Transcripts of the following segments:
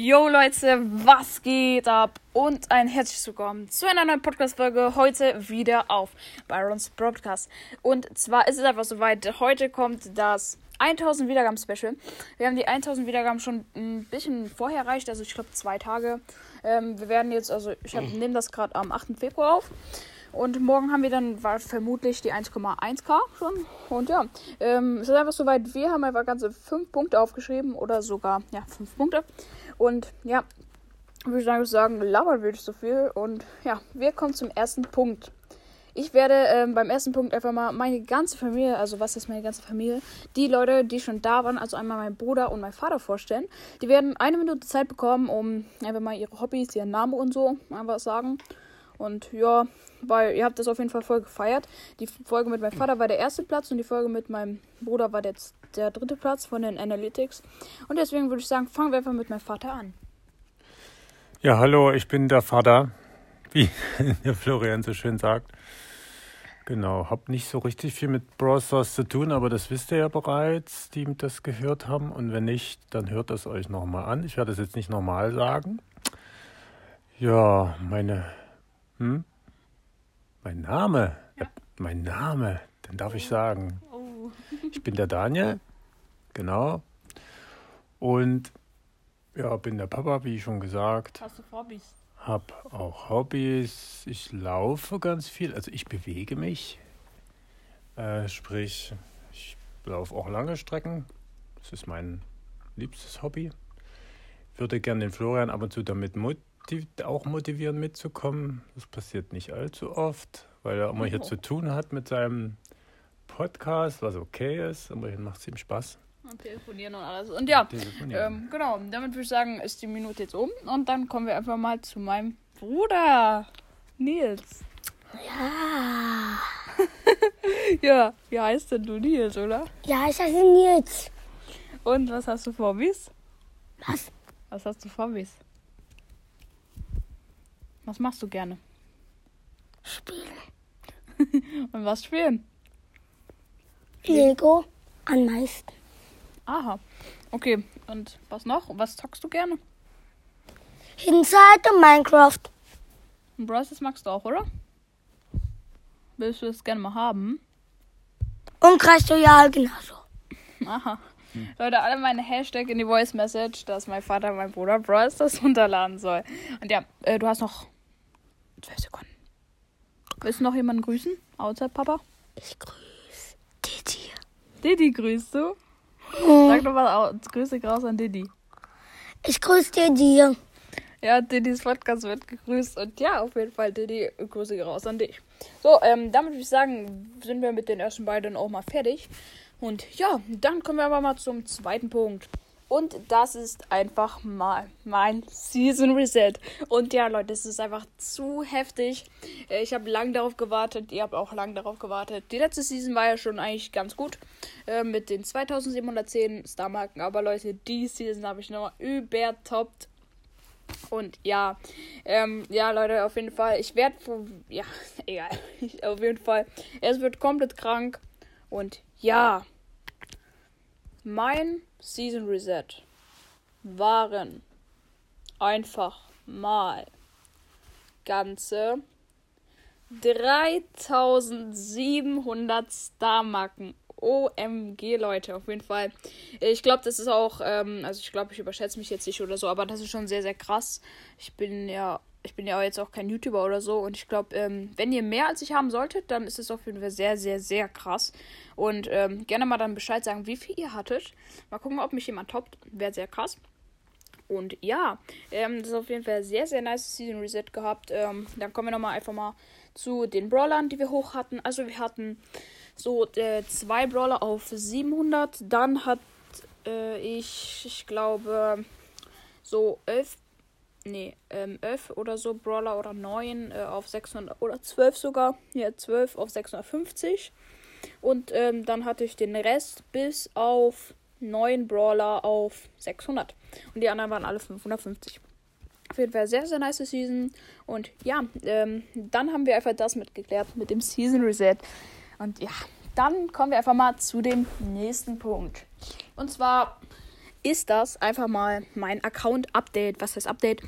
Yo Leute, was geht ab? Und ein herzliches Willkommen zu einer neuen Podcast-Folge. Heute wieder auf Byrons Broadcast. Und zwar ist es einfach soweit. Heute kommt das 1000 Wiedergaben-Special. Wir haben die 1000 Wiedergaben schon ein bisschen vorher erreicht, also ich glaube zwei Tage. Ähm, wir werden jetzt, also ich nehme das gerade am 8. Februar auf. Und morgen haben wir dann vermutlich die 1,1k schon. Und ja, ähm, es ist einfach soweit. Wir haben einfach ganze 5 Punkte aufgeschrieben oder sogar, ja, 5 Punkte. Und ja, würde ich sagen, labern will ich so viel. Und ja, wir kommen zum ersten Punkt. Ich werde ähm, beim ersten Punkt einfach mal meine ganze Familie, also was ist meine ganze Familie, die Leute, die schon da waren, also einmal mein Bruder und mein Vater vorstellen. Die werden eine Minute Zeit bekommen, um einfach mal ihre Hobbys, ihren Namen und so einfach sagen. Und ja, weil ihr habt das auf jeden Fall voll gefeiert. Die Folge mit meinem Vater war der erste Platz und die Folge mit meinem Bruder war jetzt der dritte Platz von den Analytics. Und deswegen würde ich sagen, fangen wir einfach mit meinem Vater an. Ja, hallo, ich bin der Vater, wie der Florian so schön sagt. Genau, hab nicht so richtig viel mit Browsers zu tun, aber das wisst ihr ja bereits, die das gehört haben. Und wenn nicht, dann hört das euch nochmal an. Ich werde es jetzt nicht normal sagen. Ja, meine hm? Mein Name. Ja. Mein Name. Den darf ich sagen. Oh. Ich bin der Daniel. Genau. Und ja, bin der Papa, wie schon gesagt. Hast du Hobbys? Hab auch Hobbys. Ich laufe ganz viel. Also ich bewege mich. Äh, sprich, ich laufe auch lange Strecken. Das ist mein liebstes Hobby. Würde gerne den Florian ab und zu damit motiv auch motivieren mitzukommen. Das passiert nicht allzu oft, weil er immer hier oh. zu tun hat mit seinem Podcast, was okay ist. Immerhin macht es ihm Spaß. Und telefonieren und alles. Und ja, ähm, genau, damit würde ich sagen, ist die Minute jetzt um. Und dann kommen wir einfach mal zu meinem Bruder, Nils. Ja. ja, wie heißt denn du Nils, oder? Ja, ich heiße Nils. Und was hast du vor Hobbys? Was? Was hast du vor Hobbys? Was machst du gerne? Spielen. Und was spielen? Lego am meisten. Aha. Okay. Und was noch? Was zockst du gerne? Inside und Minecraft. Und Bros. magst du auch, oder? Willst du das gerne mal haben? Und Clash Royale genauso. Aha. Hm. Leute, alle meine Hashtag in die Voice Message, dass mein Vater, mein Bruder Bros. das runterladen soll. Und ja, äh, du hast noch 12 Sekunden. Willst du noch jemanden grüßen? Außer Papa? Ich grüße Didi. Didi grüßt du? Hm. Sag doch mal Grüße raus an Didi. Ich grüße Didi. Ja, Didis Podcast wird gegrüßt. Und ja, auf jeden Fall, Didi, Grüße raus an dich. So, ähm, damit würde ich sagen, sind wir mit den ersten beiden auch mal fertig. Und ja, dann kommen wir aber mal zum zweiten Punkt. Und das ist einfach mal mein Season Reset. Und ja, Leute, es ist einfach zu heftig. Äh, ich habe lange darauf gewartet. Ihr habt auch lange darauf gewartet. Die letzte Season war ja schon eigentlich ganz gut. Äh, mit den 2710 Star-Marken. Aber Leute, die Season habe ich nochmal übertoppt. Und ja, ähm, ja, Leute, auf jeden Fall. Ich werde, ja, egal. auf jeden Fall. Es wird komplett krank. Und ja, mein Season Reset waren einfach mal ganze 3700 Star-Marken. OMG, Leute, auf jeden Fall. Ich glaube, das ist auch, ähm, also ich glaube, ich überschätze mich jetzt nicht oder so, aber das ist schon sehr, sehr krass. Ich bin ja ich bin ja jetzt auch kein YouTuber oder so. Und ich glaube, ähm, wenn ihr mehr als ich haben solltet, dann ist es auf jeden Fall sehr, sehr, sehr krass. Und ähm, gerne mal dann Bescheid sagen, wie viel ihr hattet. Mal gucken, ob mich jemand toppt. Wäre sehr krass. Und ja, ähm, das ist auf jeden Fall sehr, sehr nice Season Reset gehabt. Ähm, dann kommen wir nochmal einfach mal zu den Brawlern, die wir hoch hatten. Also wir hatten so äh, zwei Brawler auf 700. Dann hat äh, ich, ich glaube, so 11 nee, ähm, 11 oder so Brawler oder 9 äh, auf 600 oder 12 sogar. Ja, 12 auf 650. Und ähm, dann hatte ich den Rest bis auf 9 Brawler auf 600. Und die anderen waren alle 550. Auf jeden Fall sehr, sehr nice Season. Und ja, ähm, dann haben wir einfach das mitgeklärt mit dem Season Reset. Und ja, dann kommen wir einfach mal zu dem nächsten Punkt. Und zwar ist das einfach mal mein Account-Update. Was heißt Update?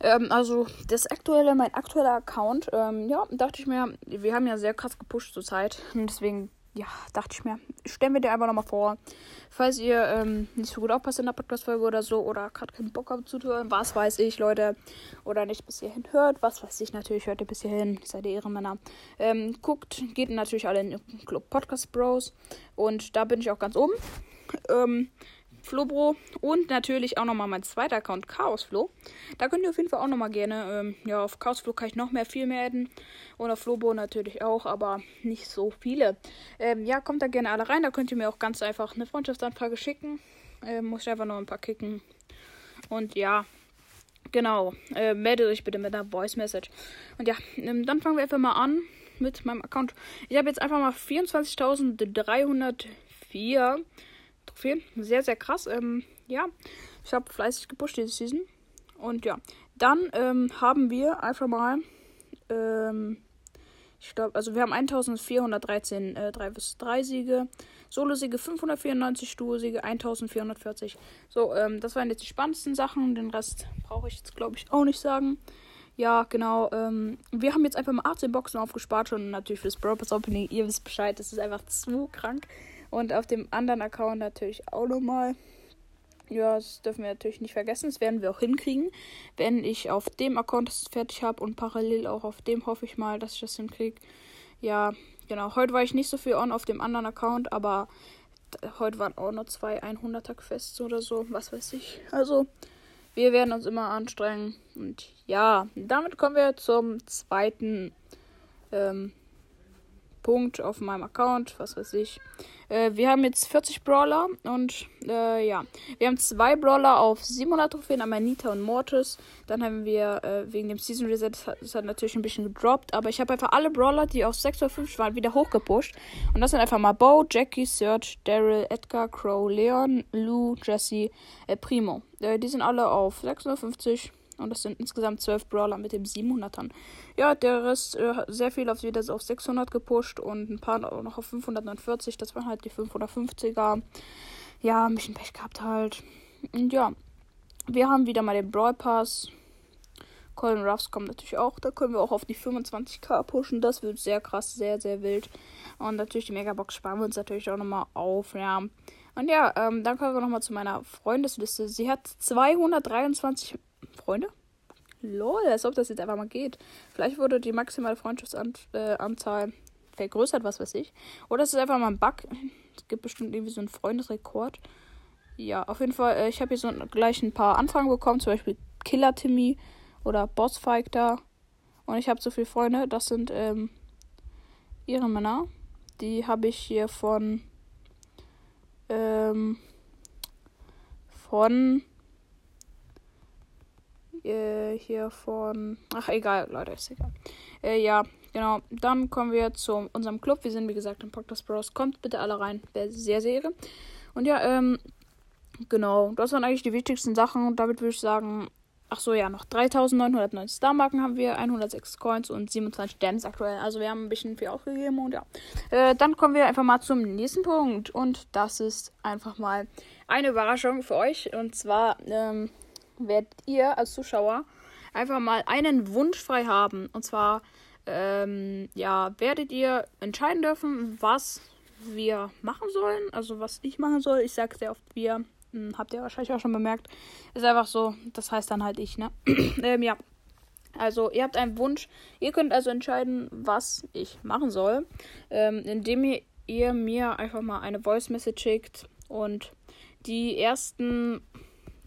Ähm, also das aktuelle, mein aktueller Account, ähm, ja, dachte ich mir, wir haben ja sehr krass gepusht zur Zeit. Und deswegen, ja, dachte ich mir, stellen wir dir einfach nochmal vor. Falls ihr ähm, nicht so gut aufpasst in der Podcast-Folge oder so, oder gerade keinen Bock habt zuzuhören, was weiß ich, Leute, oder nicht bis hierhin hört, was weiß ich natürlich, hört ihr bis hierhin, seid ihr Ehrenmänner. Ähm, guckt, geht natürlich alle in den Club Podcast Bros. Und da bin ich auch ganz oben. Ähm, Flobro und natürlich auch nochmal mein zweiter Account Chaosflo. Da könnt ihr auf jeden Fall auch nochmal gerne, ähm, ja, auf Chaosflo kann ich noch mehr, viel mehr adden. Und auf Flobo natürlich auch, aber nicht so viele. Ähm, ja, kommt da gerne alle rein. Da könnt ihr mir auch ganz einfach eine Freundschaftsanfrage schicken. Ähm, muss ich einfach nur ein paar kicken. Und ja, genau. Äh, meldet euch bitte mit einer Voice Message. Und ja, ähm, dann fangen wir einfach mal an mit meinem Account. Ich habe jetzt einfach mal 24.304 Trophäen. Sehr, sehr krass. Ähm, ja, ich habe fleißig gepusht diese Season. Und ja, dann ähm, haben wir einfach mal, ähm, ich glaube, also wir haben 1413 äh, 3 vs 3 Siege, Solo-Siege 594, Duo-Siege 1440. So, ähm, das waren jetzt die spannendsten Sachen. Den Rest brauche ich jetzt, glaube ich, auch nicht sagen. Ja, genau. Ähm, wir haben jetzt einfach mal 18 Boxen aufgespart und natürlich fürs Brawl Pass Opening. Ihr wisst Bescheid, das ist einfach zu krank. Und auf dem anderen Account natürlich auch nochmal. Ja, das dürfen wir natürlich nicht vergessen. Das werden wir auch hinkriegen. Wenn ich auf dem Account das fertig habe und parallel auch auf dem hoffe ich mal, dass ich das hinkriege. Ja, genau. Heute war ich nicht so viel on auf dem anderen Account, aber heute waren auch nur zwei 100er Quests oder so. Was weiß ich. Also, wir werden uns immer anstrengen. Und ja, damit kommen wir zum zweiten ähm, Punkt auf meinem Account, was weiß ich. Äh, wir haben jetzt 40 Brawler und äh, ja, wir haben zwei Brawler auf 700 Trophäen, einmal Nita und Mortis. Dann haben wir äh, wegen dem Season Reset, das hat natürlich ein bisschen gedroppt, aber ich habe einfach alle Brawler, die auf 650 waren, wieder hochgepusht. Und das sind einfach mal Bo, Jackie, Serge, Daryl, Edgar, Crow, Leon, Lou, Jesse, äh, Primo. Äh, die sind alle auf 650 und das sind insgesamt 12 Brawler mit dem 700ern. Ja, der Rest äh, sehr viel auf wieder auf 600 gepusht und ein paar noch auf 549. Das waren halt die 550er. Ja, ein bisschen Pech gehabt halt. Und ja, wir haben wieder mal den Brawl Pass. Colin Ruffs kommt natürlich auch. Da können wir auch auf die 25k pushen. Das wird sehr krass, sehr, sehr wild. Und natürlich die Megabox sparen wir uns natürlich auch nochmal auf. Ja. Und ja, ähm, dann kommen wir nochmal zu meiner Freundesliste. Sie hat 223 Freunde. Lol, als ob das jetzt einfach mal geht. Vielleicht wurde die maximale Freundschaftsanzahl äh, vergrößert, was weiß ich. Oder es ist einfach mal ein Bug. Es gibt bestimmt irgendwie so einen Freundesrekord. Ja, auf jeden Fall, äh, ich habe hier so gleich ein paar Anfragen bekommen, zum Beispiel Killer Timmy oder Boss da. Und ich habe so viele Freunde, das sind ähm, ihre Männer. Die habe ich hier von ähm, von äh, hier von. Ach, egal, Leute, ist egal. Äh, ja, genau. Dann kommen wir zu unserem Club. Wir sind, wie gesagt, im Podcast Bros. Kommt bitte alle rein. Wäre sehr, sehr ehre. Und ja, ähm, genau. Das waren eigentlich die wichtigsten Sachen. Und damit würde ich sagen. Ach so, ja, noch 3990 Star-Marken haben wir, 106 Coins und 27 Gems aktuell. Also wir haben ein bisschen viel ausgegeben und ja. Äh, dann kommen wir einfach mal zum nächsten Punkt. Und das ist einfach mal eine Überraschung für euch. Und zwar ähm, werdet ihr als Zuschauer einfach mal einen Wunsch frei haben. Und zwar, ähm, ja, werdet ihr entscheiden dürfen, was wir machen sollen. Also was ich machen soll. Ich sage sehr oft wir. Hm, habt ihr wahrscheinlich auch schon bemerkt. Ist einfach so, das heißt dann halt ich, ne? ähm, ja. Also, ihr habt einen Wunsch. Ihr könnt also entscheiden, was ich machen soll. Ähm, indem ihr, ihr mir einfach mal eine Voice Message schickt. Und die ersten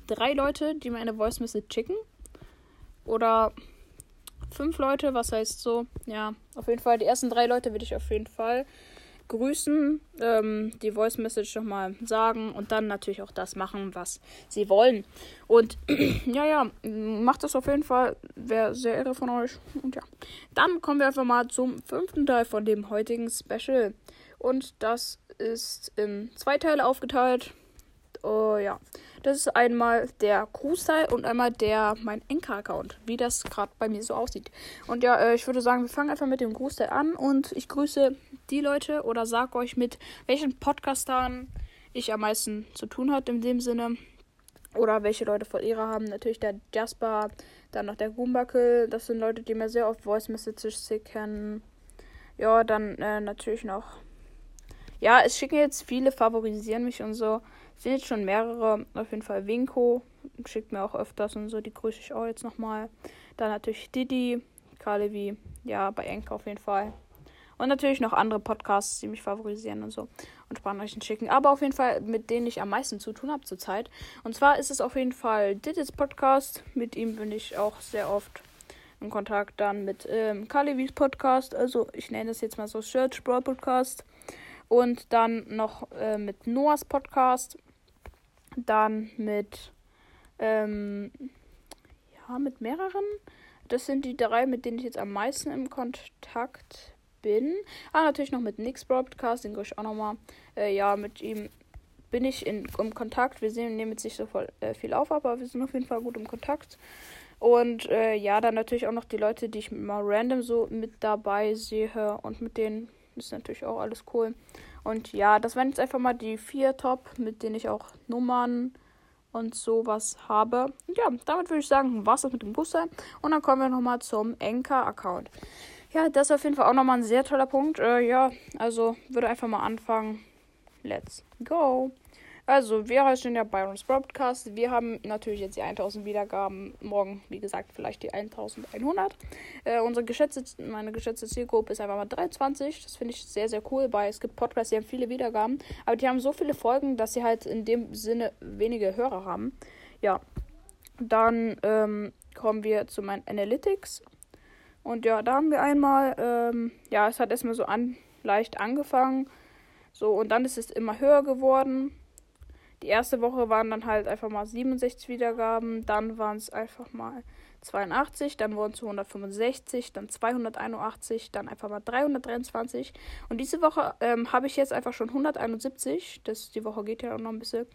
drei Leute, die mir eine Voice Message schicken. Oder fünf Leute, was heißt so? Ja, auf jeden Fall. Die ersten drei Leute würde ich auf jeden Fall grüßen, ähm, die Voice Message nochmal sagen und dann natürlich auch das machen, was sie wollen. Und ja, ja, macht das auf jeden Fall. Wäre sehr irre von euch. Und ja, dann kommen wir einfach mal zum fünften Teil von dem heutigen Special. Und das ist in zwei Teile aufgeteilt. Oh ja. Das ist einmal der Cruise-Teil und einmal der mein Enker-Account, wie das gerade bei mir so aussieht. Und ja, äh, ich würde sagen, wir fangen einfach mit dem Cruise-Teil an und ich grüße die Leute oder sag euch mit welchen Podcastern ich am meisten zu tun hat in dem Sinne. Oder welche Leute Verlierer haben. Natürlich der Jasper, dann noch der Goombakel. Das sind Leute, die mir sehr oft Voice Messages schicken. Ja, dann äh, natürlich noch. Ja, es schicken jetzt viele, favorisieren mich und so. Sind jetzt schon mehrere. Auf jeden Fall Winko. Schickt mir auch öfters und so. Die grüße ich auch jetzt nochmal. Dann natürlich Didi, Kalevi. Ja, bei Enka auf jeden Fall. Und natürlich noch andere Podcasts, die mich favorisieren und so und Sprachnachrichten schicken. Aber auf jeden Fall, mit denen ich am meisten zu tun habe zurzeit. Und zwar ist es auf jeden Fall Didis Podcast. Mit ihm bin ich auch sehr oft in Kontakt. Dann mit ähm, Kalivis Podcast. Also ich nenne das jetzt mal so Search Brawl Podcast. Und dann noch äh, mit Noahs Podcast. Dann mit ähm, ja, mit mehreren. Das sind die drei, mit denen ich jetzt am meisten im Kontakt bin. Ah, natürlich noch mit Nix Broadcast, den ich auch nochmal. Äh, ja, mit ihm bin ich in, im Kontakt. Wir sehen, nehmen jetzt nicht so voll, äh, viel auf, aber wir sind auf jeden Fall gut im Kontakt. Und äh, ja, dann natürlich auch noch die Leute, die ich mal random so mit dabei sehe. Und mit denen ist natürlich auch alles cool. Und ja, das waren jetzt einfach mal die vier Top, mit denen ich auch Nummern und sowas habe. Und ja, damit würde ich sagen, war es das mit dem Booster. Und dann kommen wir nochmal zum Enker-Account. Ja, das ist auf jeden Fall auch nochmal ein sehr toller Punkt. Äh, ja, also würde einfach mal anfangen. Let's go. Also, wir heißen ja Byron's Broadcast. Wir haben natürlich jetzt die 1000 Wiedergaben. Morgen, wie gesagt, vielleicht die 1100. Äh, unsere geschätzte, meine geschätzte Zielgruppe ist einfach mal 23. Das finde ich sehr, sehr cool, weil es gibt Podcasts, die haben viele Wiedergaben. Aber die haben so viele Folgen, dass sie halt in dem Sinne wenige Hörer haben. Ja. Dann ähm, kommen wir zu meinen Analytics. Und ja, da haben wir einmal, ähm, ja, es hat erstmal so an, leicht angefangen. So, und dann ist es immer höher geworden. Die erste Woche waren dann halt einfach mal 67 Wiedergaben, dann waren es einfach mal 82, dann wurden es 165, dann 281, dann einfach mal 323. Und diese Woche ähm, habe ich jetzt einfach schon 171. Das, die Woche geht ja auch noch ein bisschen.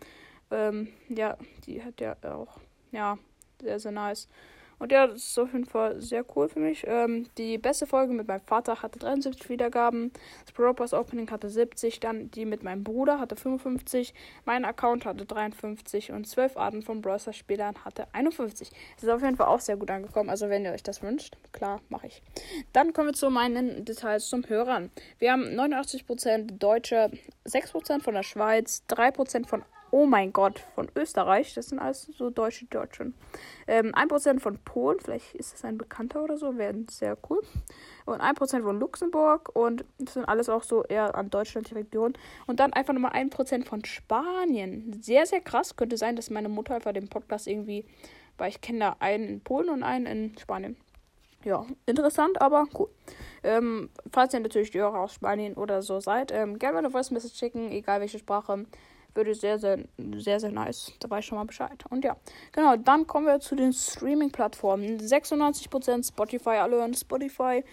Ähm, ja, die hat ja auch, ja, sehr, sehr nice. Und ja, das ist auf jeden Fall sehr cool für mich. Ähm, die beste Folge mit meinem Vater hatte 73 Wiedergaben. Das Pass Opening hatte 70. Dann die mit meinem Bruder hatte 55. Mein Account hatte 53. Und 12 Arten von Brawl Spielern hatte 51. Das ist auf jeden Fall auch sehr gut angekommen. Also, wenn ihr euch das wünscht, klar, mache ich. Dann kommen wir zu meinen Details zum Hörern. Wir haben 89% Deutsche, 6% von der Schweiz, 3% von oh mein Gott, von Österreich. Das sind alles so deutsche Deutschen. Ähm, 1% von Polen, vielleicht ist das ein Bekannter oder so, wäre sehr cool. Und 1% von Luxemburg und das sind alles auch so eher an Deutschland die Region. Und dann einfach nochmal 1% von Spanien. Sehr, sehr krass. Könnte sein, dass meine Mutter einfach den Podcast irgendwie, weil ich kenne da einen in Polen und einen in Spanien. Ja, interessant, aber cool. Ähm, falls ihr natürlich Hörer aus Spanien oder so seid, ähm, gerne eine Voice Message schicken, egal welche Sprache würde sehr, sehr, sehr, sehr nice. Da weiß ich schon mal Bescheid. Und ja, genau, dann kommen wir zu den Streaming-Plattformen. 96% Spotify, alle hören Spotify.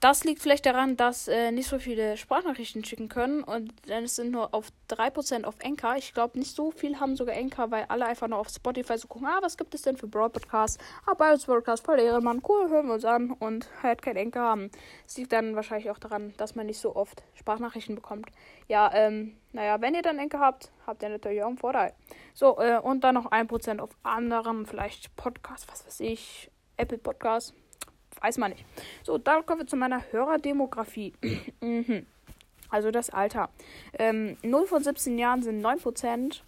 Das liegt vielleicht daran, dass äh, nicht so viele Sprachnachrichten schicken können und dann sind nur auf 3% auf Anchor. Ich glaube, nicht so viel haben sogar Anchor, weil alle einfach nur auf Spotify so gucken, ah, was gibt es denn für Broad Podcasts? Ah, Bios Podcast, voll Ehrenmann, cool, hören wir uns an und halt kein Anchor haben. Das liegt dann wahrscheinlich auch daran, dass man nicht so oft Sprachnachrichten bekommt. Ja, ähm, naja, wenn ihr dann Anchor habt, habt ihr natürlich auch einen Vorteil. So, äh, und dann noch 1% auf anderen, vielleicht Podcasts, was weiß ich, Apple Podcasts Weiß man nicht. So, dann kommen wir zu meiner Hörerdemografie. Mhm. also das Alter. Ähm, 0 von 17 Jahren sind 9%.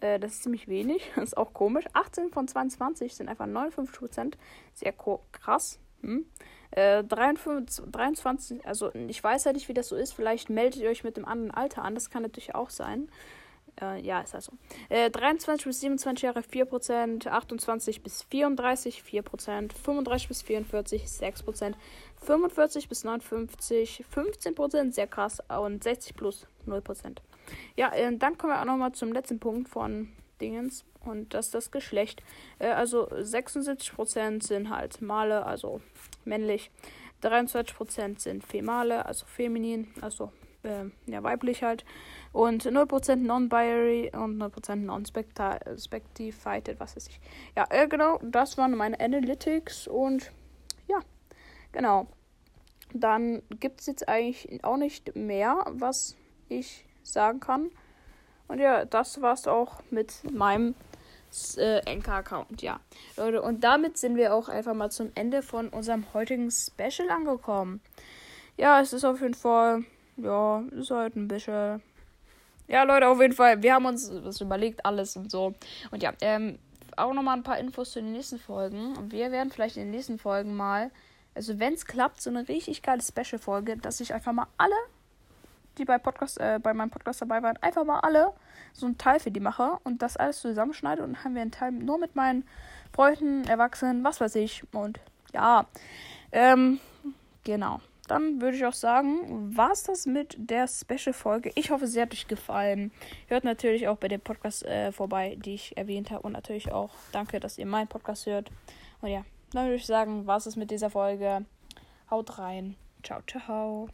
Äh, das ist ziemlich wenig. Das ist auch komisch. 18 von 22 sind einfach 59%. Sehr krass. Hm? Äh, 23, 23, also ich weiß ja nicht, wie das so ist. Vielleicht meldet ihr euch mit dem anderen Alter an. Das kann natürlich auch sein. Äh, ja, ist also. Äh, 23 bis 27 Jahre 4%, 28 bis 34 4%, 35 bis 44 6%, 45 bis 59 15%, sehr krass, und 60 plus 0%. Ja, äh, dann kommen wir auch nochmal zum letzten Punkt von Dingens und das ist das Geschlecht. Äh, also 76% sind halt Male, also männlich. 23% sind Female, also feminin, also äh, ja, weiblich halt. Und 0% Non-Binary und 0% Non-Spectified, was weiß ich. Ja, äh, genau, das waren meine Analytics und ja, genau. Dann gibt es jetzt eigentlich auch nicht mehr, was ich sagen kann. Und ja, das war's auch mit meinem äh, Anchor-Account. Ja, Leute, und damit sind wir auch einfach mal zum Ende von unserem heutigen Special angekommen. Ja, es ist auf jeden Fall, ja, ist halt ein bisschen. Ja, Leute, auf jeden Fall, wir haben uns was überlegt, alles und so. Und ja, ähm, auch nochmal ein paar Infos zu den nächsten Folgen. Und wir werden vielleicht in den nächsten Folgen mal, also wenn es klappt, so eine richtig geile Special-Folge, dass ich einfach mal alle, die bei Podcast, äh, bei meinem Podcast dabei waren, einfach mal alle so einen Teil für die mache und das alles zusammenschneide und dann haben wir einen Teil nur mit meinen Freunden, Erwachsenen, was weiß ich. Und ja, ähm, genau dann würde ich auch sagen, war es das mit der Special-Folge. Ich hoffe, sie hat euch gefallen. Hört natürlich auch bei dem Podcast äh, vorbei, die ich erwähnt habe. Und natürlich auch danke, dass ihr meinen Podcast hört. Und ja, dann würde ich sagen, war es das mit dieser Folge. Haut rein. Ciao, ciao.